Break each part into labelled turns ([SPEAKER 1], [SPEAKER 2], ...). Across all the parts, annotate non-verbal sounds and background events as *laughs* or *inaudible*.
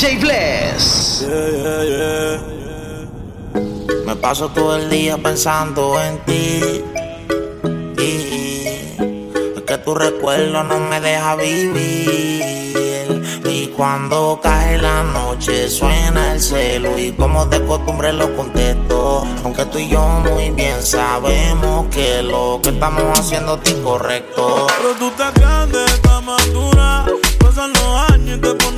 [SPEAKER 1] DJ Bless.
[SPEAKER 2] Me paso todo el día pensando en ti. Y es que tu recuerdo no me deja vivir. Y cuando cae la noche suena el celo y como de costumbre lo contesto. Aunque tú y yo muy bien sabemos que lo que estamos haciendo es incorrecto.
[SPEAKER 3] Pero tú estás grande, estás madura, pasan los años y te pones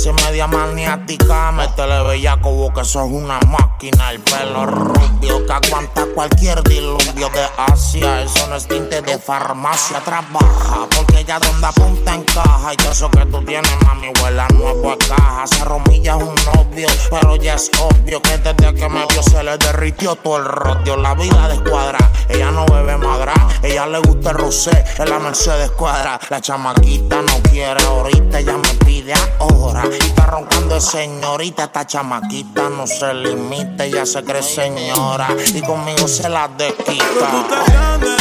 [SPEAKER 2] parece media maniática. Métele bellaco, vos que sos una máquina. El pelo rubio que aguanta cualquier diluvio de Asia. Eso no es tinte de farmacia. Trabaja porque ya donde apunta encaja. Y todo eso que tú tienes, mami, huela nuevo a caja. Se romilla es un novio, pero ya es obvio que desde que me vio se le derritió todo el rodio. La vida de escuadra, ella no bebe madra. Ella le gusta el rosé, en la Mercedes cuadra. La chamaquita no quiere ahorita, ella me pide ahora. Y Está roncando señorita, esta chamaquita no se limita, ya se cree señora y conmigo se la desquita.
[SPEAKER 3] Pero tú estás grande,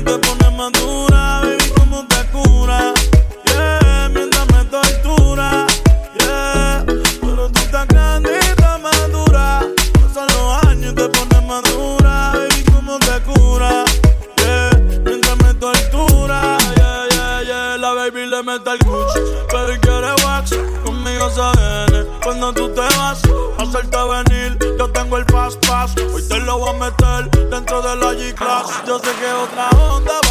[SPEAKER 3] te pones Hoy te lo voy a meter dentro de la G-Class. Yo sé que otra onda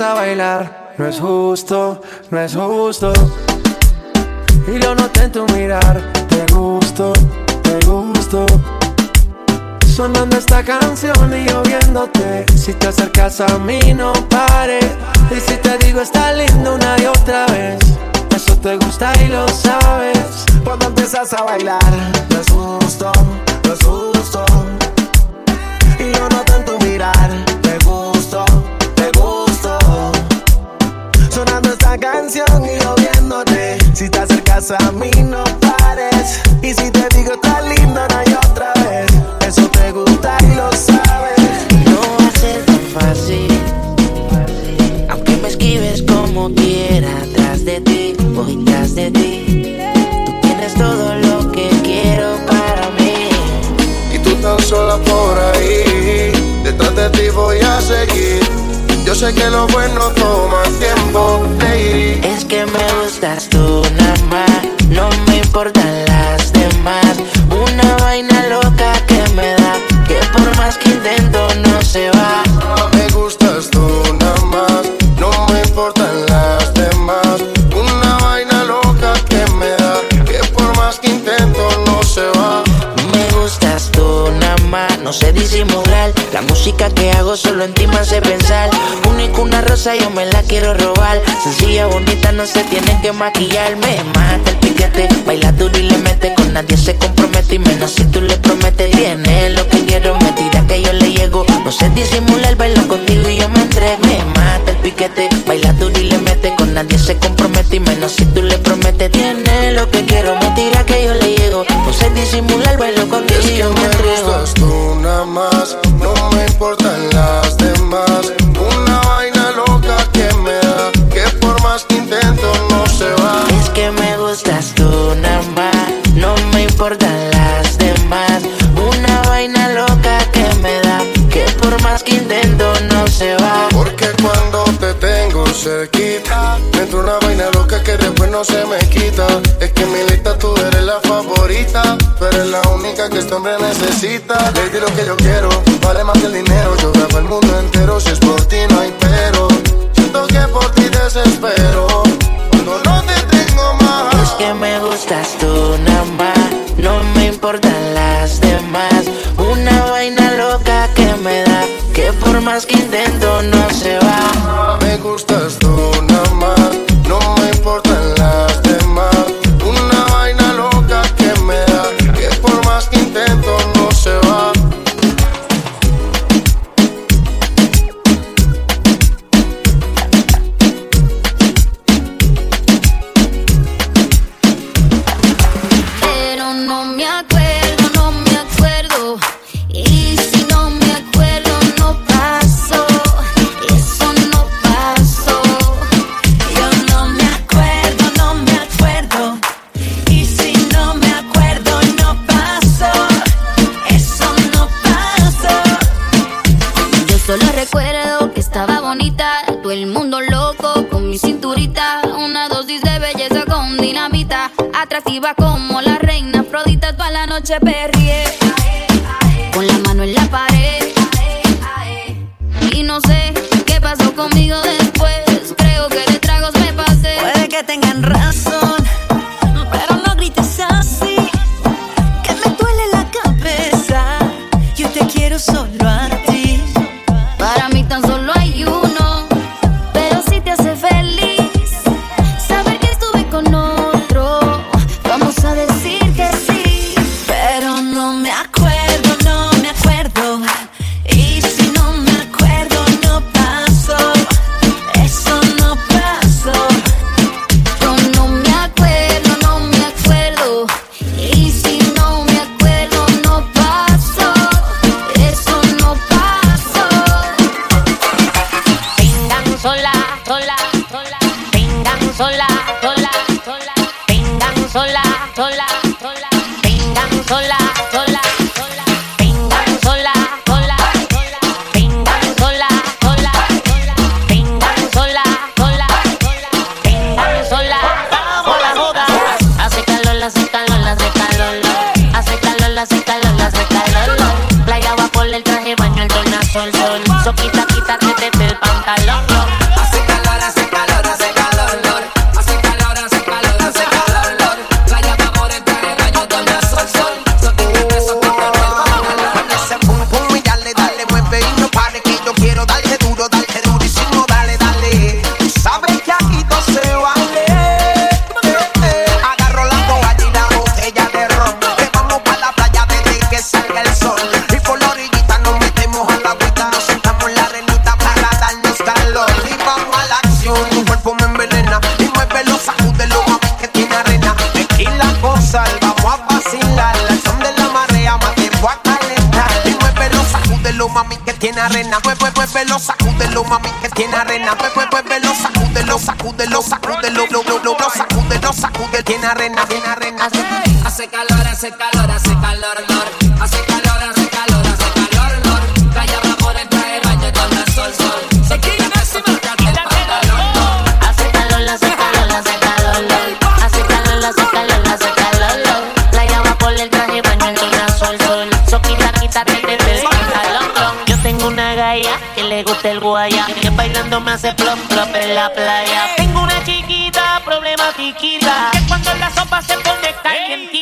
[SPEAKER 3] a
[SPEAKER 4] bailar. No
[SPEAKER 1] es justo, no es justo. Y lo noté en tu mirar. Te gusto, te gusto. Sonando esta canción y yo viéndote. Si te acercas a mí, no pare. Y si te digo, está lindo una y otra vez. Eso te gusta y lo sabes.
[SPEAKER 4] Cuando empiezas a bailar, no es justo, no es justo. Y yo noto en tu mirar. canción y yo viéndote. Si te acercas a mí, no pares. Y si te digo,
[SPEAKER 5] yo
[SPEAKER 6] me la quiero robar. Sencilla, bonita, no se tiene que maquillar. Me mata el piquete, baila duro y le mete. Con nadie se compromete y menos si tú no se me
[SPEAKER 5] quita. Es que en mi lista tú eres la favorita. Pero eres la única que este hombre necesita. Baby, lo que yo quiero vale más que el dinero. Yo grabo el mundo entero. Si es por ti, no hay pero. Siento que por ti desespero. Cuando no te tengo más.
[SPEAKER 6] Es que me gustas tú, nada No me importan las demás. Una vaina loca que me da. Que por más que intento, no se va.
[SPEAKER 5] Me gustas tú, nada
[SPEAKER 7] piogge per sacúdelo, sacúdelo, mami, que tiene arena. Pues, pues, pues, Bébelo, sacúdelo, sacúdelo, sacúdelo, lo, lo, lo, lo, sacúdelo, sacúdelo, tiene arena, tiene arena.
[SPEAKER 8] Hace calor, hace calor, hace calor. el
[SPEAKER 9] guaya. Que bailando me hace plop plop en la playa. Tengo una chiquita problematiquita. Que cuando la sopa se pone
[SPEAKER 10] caliente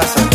[SPEAKER 10] casa.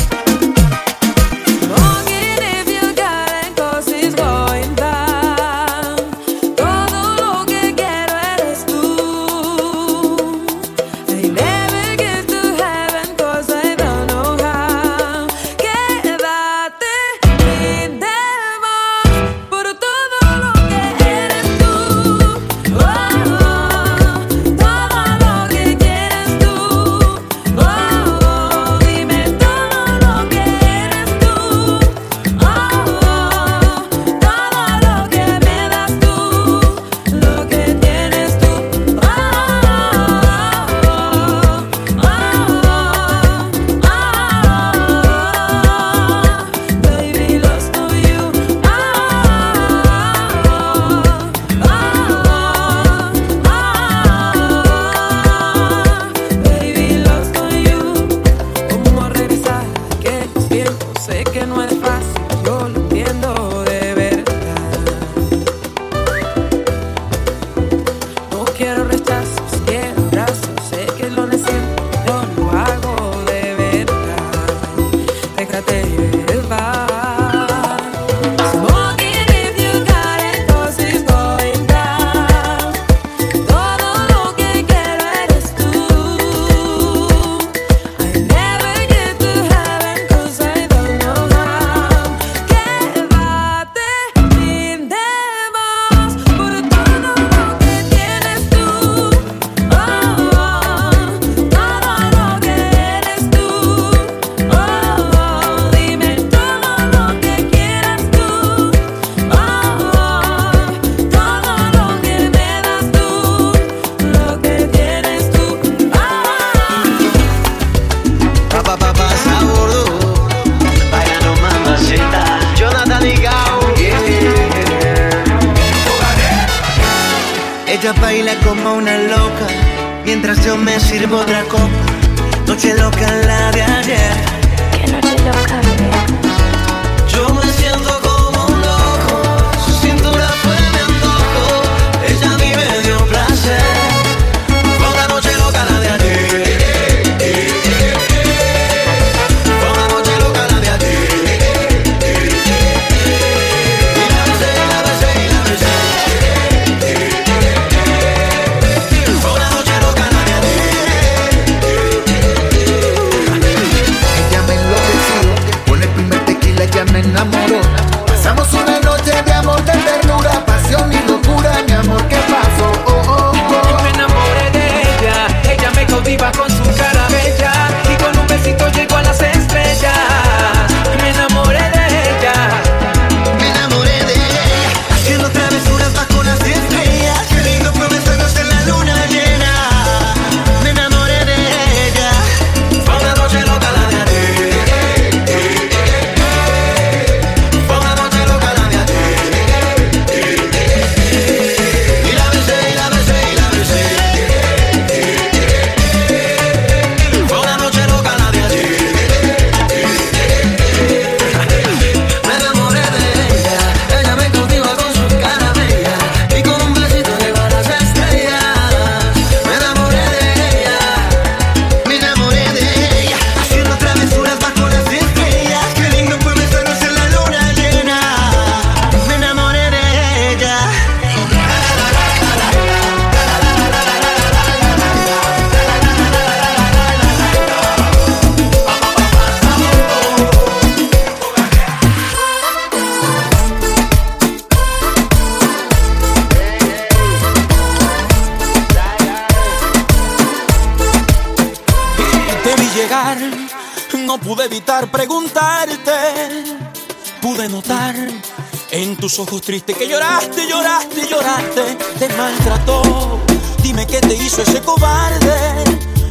[SPEAKER 11] ojos tristes que lloraste, lloraste, lloraste, te maltrató. Dime qué te hizo ese cobarde.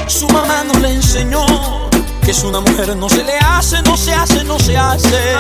[SPEAKER 11] Su mamá no le enseñó que es una mujer no se le hace, no se hace, no se hace.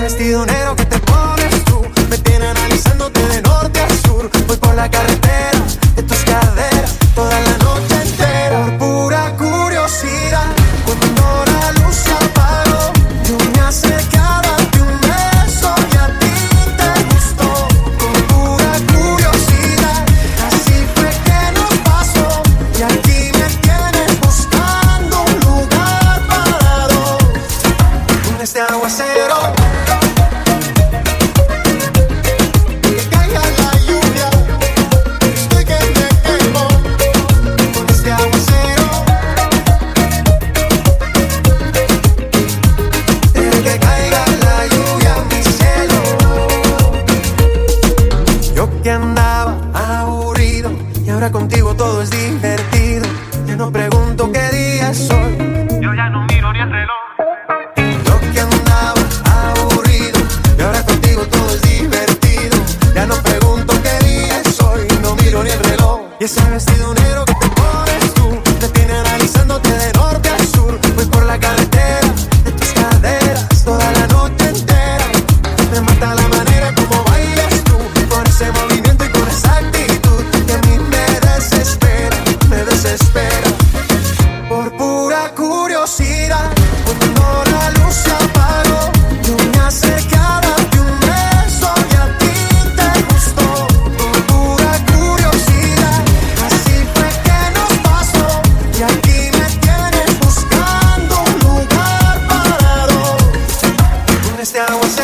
[SPEAKER 1] Vestido negro que te pones tú me tiene analizándote de norte a sur. Voy por la carretera de tus caderas toda la noche.
[SPEAKER 3] I was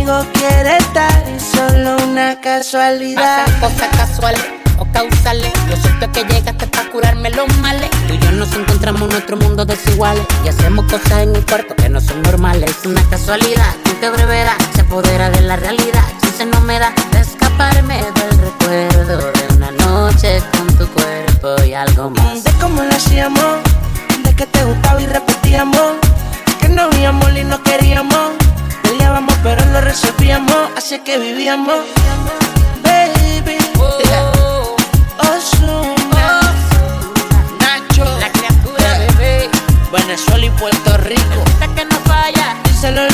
[SPEAKER 3] conmigo quiere estar. Es solo una casualidad.
[SPEAKER 8] Pasan cosas casuales o causales. Lo cierto es que llegaste para curarme los males. Tú y yo nos encontramos en nuestro mundo desiguales. Y hacemos cosas en un cuarto que no son normales. Es una casualidad que en qué brevedad se apodera de la realidad. Chance no me da de escaparme del recuerdo de una noche con tu cuerpo y algo más.
[SPEAKER 3] De cómo lo hacíamos, de que te gustaba y repetíamos. Que no habíamos y no queríamos. Peleábamos, pero lo resolvíamos. Así que vivíamos. Baby, Ozuna, Nacho,
[SPEAKER 8] La criatura, bebé.
[SPEAKER 3] Venezuela y Puerto Rico.
[SPEAKER 12] Hasta que no falla.
[SPEAKER 3] Díselo.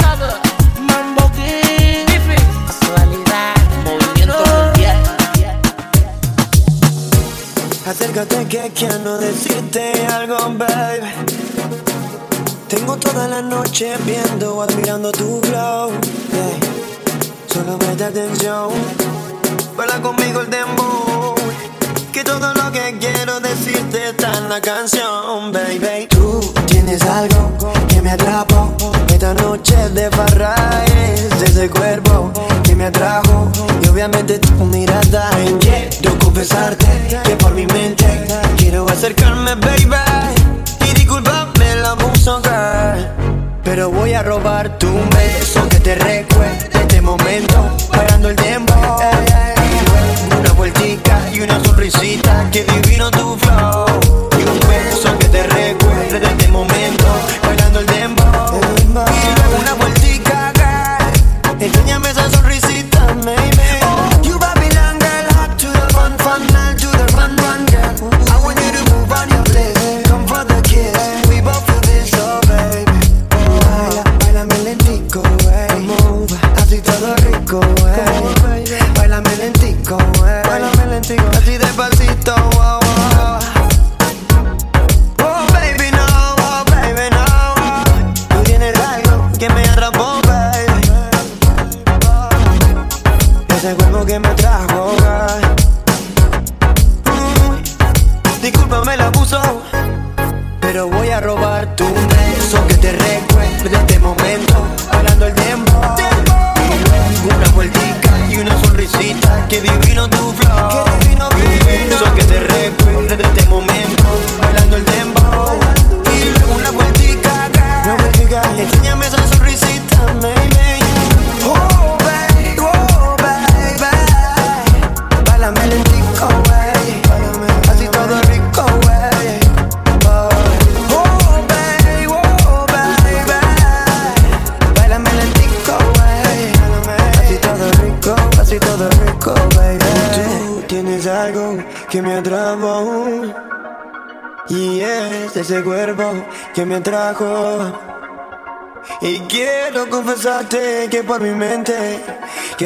[SPEAKER 12] Todo.
[SPEAKER 3] Mambo King.
[SPEAKER 12] Casualidad.
[SPEAKER 3] Movimiento mundial.
[SPEAKER 13] Acércate que quiero decirte algo, babe. Tengo toda la noche viendo, admirando tu flow. yeah. Solo presta atención, baila conmigo el dembow. Que todo lo que quiero decirte está en la canción, baby. Tú tienes algo que me atrapó. Esta noche de farra es ese cuerpo que me atrajo. Y obviamente tu mirada en Quiero confesarte que por mi mente quiero acercarme, baby. Y disculpame la Pero voy a robar tu beso que te recuerde este momento, parando el tiempo. Una vueltica y una sonrisita, que divino tu flow.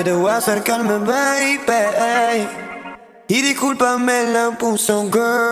[SPEAKER 13] Quiero acercarme, baby. Y discúlpame la puso, girl.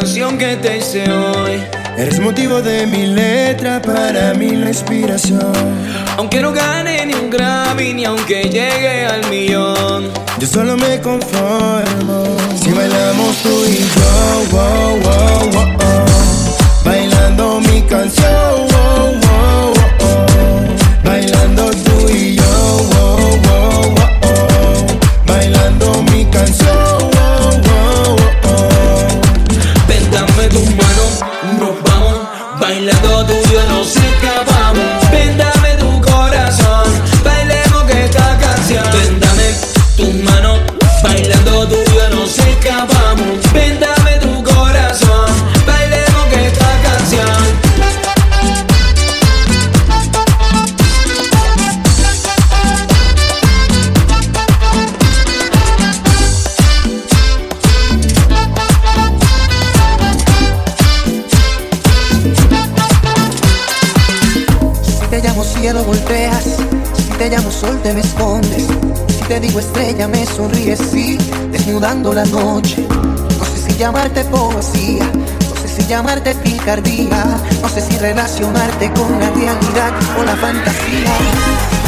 [SPEAKER 14] canción
[SPEAKER 9] que te hice hoy.
[SPEAKER 11] Eres motivo de mi letra, para mí la inspiración.
[SPEAKER 9] Aunque no gane ni un Grammy, ni aunque llegue al millón,
[SPEAKER 11] yo solo me conformo. Si bailamos tú y yo, wow, wow, wow, oh. bailando mi canción, wow, wow.
[SPEAKER 13] desnudando la noche. No sé si llamarte poesía, no sé si llamarte picardía, no sé si relacionarte con la realidad o la fantasía.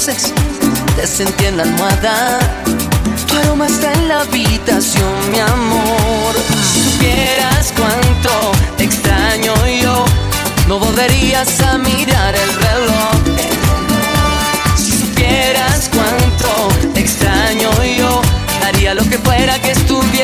[SPEAKER 15] luces, almohada. Tu aroma está en la habitación, mi amor. Si supieras cuánto extraño yo, no volverías a mirar el reloj. Si supieras cuánto extraño yo, haría lo que fuera que estuviera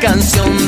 [SPEAKER 15] canción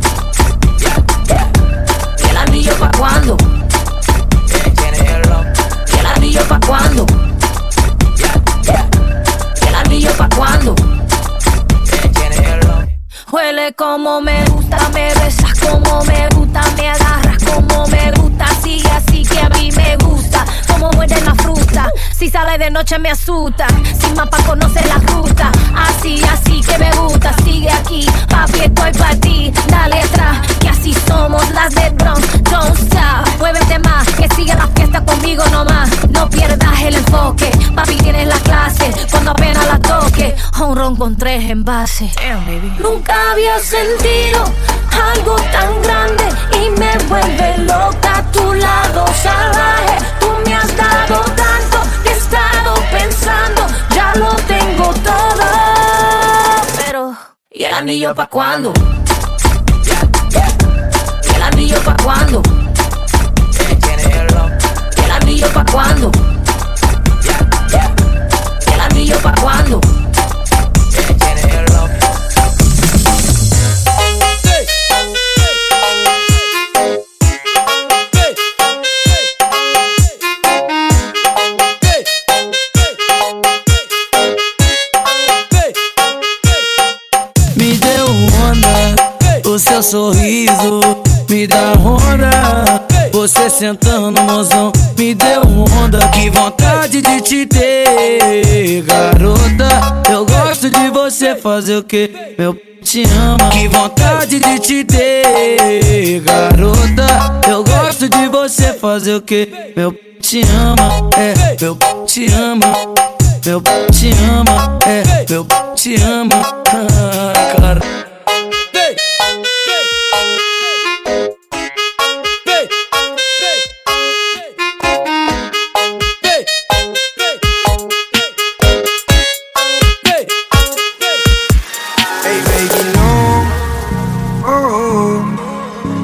[SPEAKER 16] De noche me asusta, sin mapa conoce la ruta, así, así que me gusta, sigue aquí, papi estoy para ti, dale atrás, que así somos las de Bronx, don't stop, muévete más, que sigue la fiesta conmigo nomás, no pierdas el enfoque, papi tienes la clase, cuando apenas la toque, un ron con tres envases. Nunca había sentido algo tan grande y me vuelve loca. A tu lado salvaje. Tú me has dado tanto ¿y el anillo pa' cuándo? ¿Y el anillo pa' cuándo? ¿Y el anillo pa' cuándo? ¿Y el anillo pa' cuándo?
[SPEAKER 9] Seu sorriso me dá onda. Você sentando, mozão, me deu onda. Que vontade de te ter, garota. Eu gosto de você fazer o que? Meu te ama. Que vontade de te ter, garota. Eu gosto de você fazer o que? Meu te ama, é, meu te ama. Meu te ama, é, meu te ama. Ah, *laughs* cara.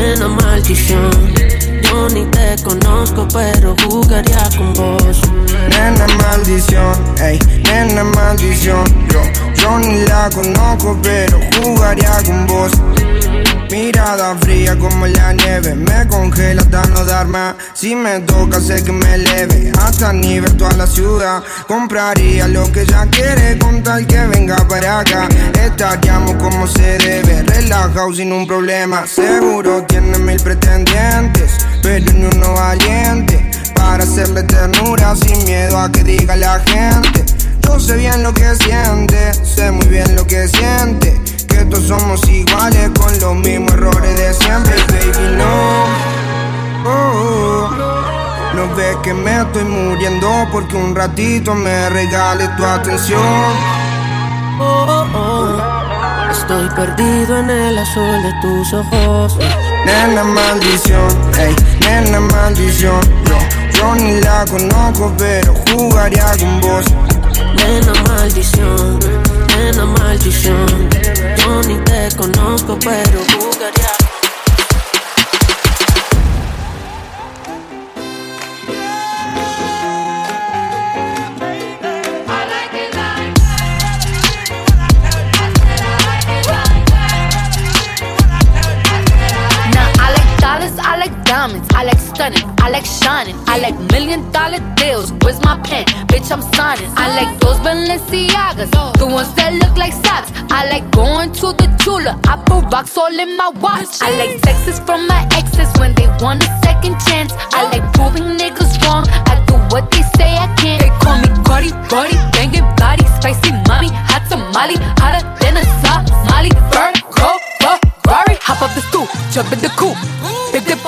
[SPEAKER 15] nena maldición Yo ni te conozco pero jugaría con vos
[SPEAKER 17] Nena maldición, ey, nena maldición. Yo, yo ni la conozco, pero jugaría con vos. Mirada fría como la nieve, me congela hasta no dar más. Si me toca, sé que me eleve hasta nivel toda la ciudad. Compraría lo que ella quiere con tal que venga para acá. Estaríamos como se debe, relajado sin un problema. Seguro tiene mil pretendientes, pero ni uno valiente para hacerle ternura sin miedo a que diga la gente. Yo sé bien lo que siente, sé muy bien lo que siente. Que todos somos iguales con los mismos errores de siempre, baby, no. Oh, no ves que me estoy muriendo porque un ratito me regales tu atención.
[SPEAKER 15] oh, oh. Estoy perdido en el azul de tus ojos
[SPEAKER 17] Nena maldición, ey, nena maldición. Yo, yo ni la conozco, pero jugaría con vos.
[SPEAKER 15] Nena maldición, nena maldición Yo ni te conozco pero jugaría
[SPEAKER 18] I I I like stunning, I like shining, I like million dollar deals. Where's my pen? Bitch, I'm signing. I like those Balenciagas, the ones that look like socks. I like going to the Tula, I put rocks all in my watch. I like texts from my exes when they want a second chance. I like proving niggas wrong. I do what they say I can't. They call me Cardi, Cardi, banging body, spicy mommy, hot tamale, hotter than a Somali. Virgo, Ferrari, hop up the stoop, jump in the coupe.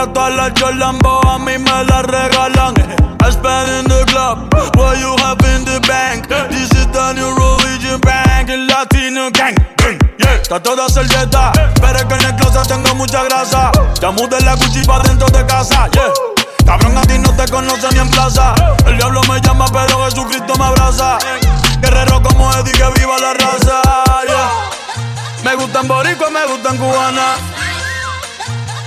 [SPEAKER 19] Tú compras todas las a mí me las regalan. I spend in the club, what you have in the bank. This is the new religion bank, el latino gang. Yeah, está toda servieta, pero es que en el closet tengo mucha grasa. Ya mudé la Gucci dentro de casa, yeah. Cabrón, a ti no te conocen ni en plaza. El diablo me llama, pero Jesucristo me abraza. Guerrero como Eddie, que viva la raza, yeah. Me gustan boricua, me gustan cubana.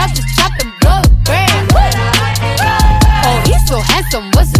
[SPEAKER 16] Drop the top and. Oh, he's so handsome. What's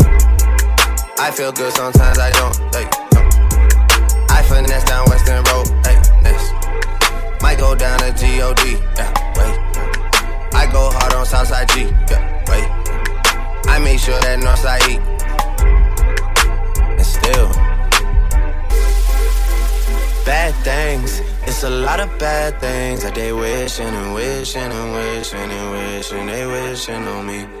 [SPEAKER 4] I feel good, sometimes I don't. Hey, no. I finesse down Western Road. Hey, next. Might go down to G-O-D. Yeah, wait. I go hard on Southside G. Yeah, wait. I make sure that Northside E. And still. Bad things, it's a lot of bad things that they wishing and wishing and wishing and wishing they wishing on me.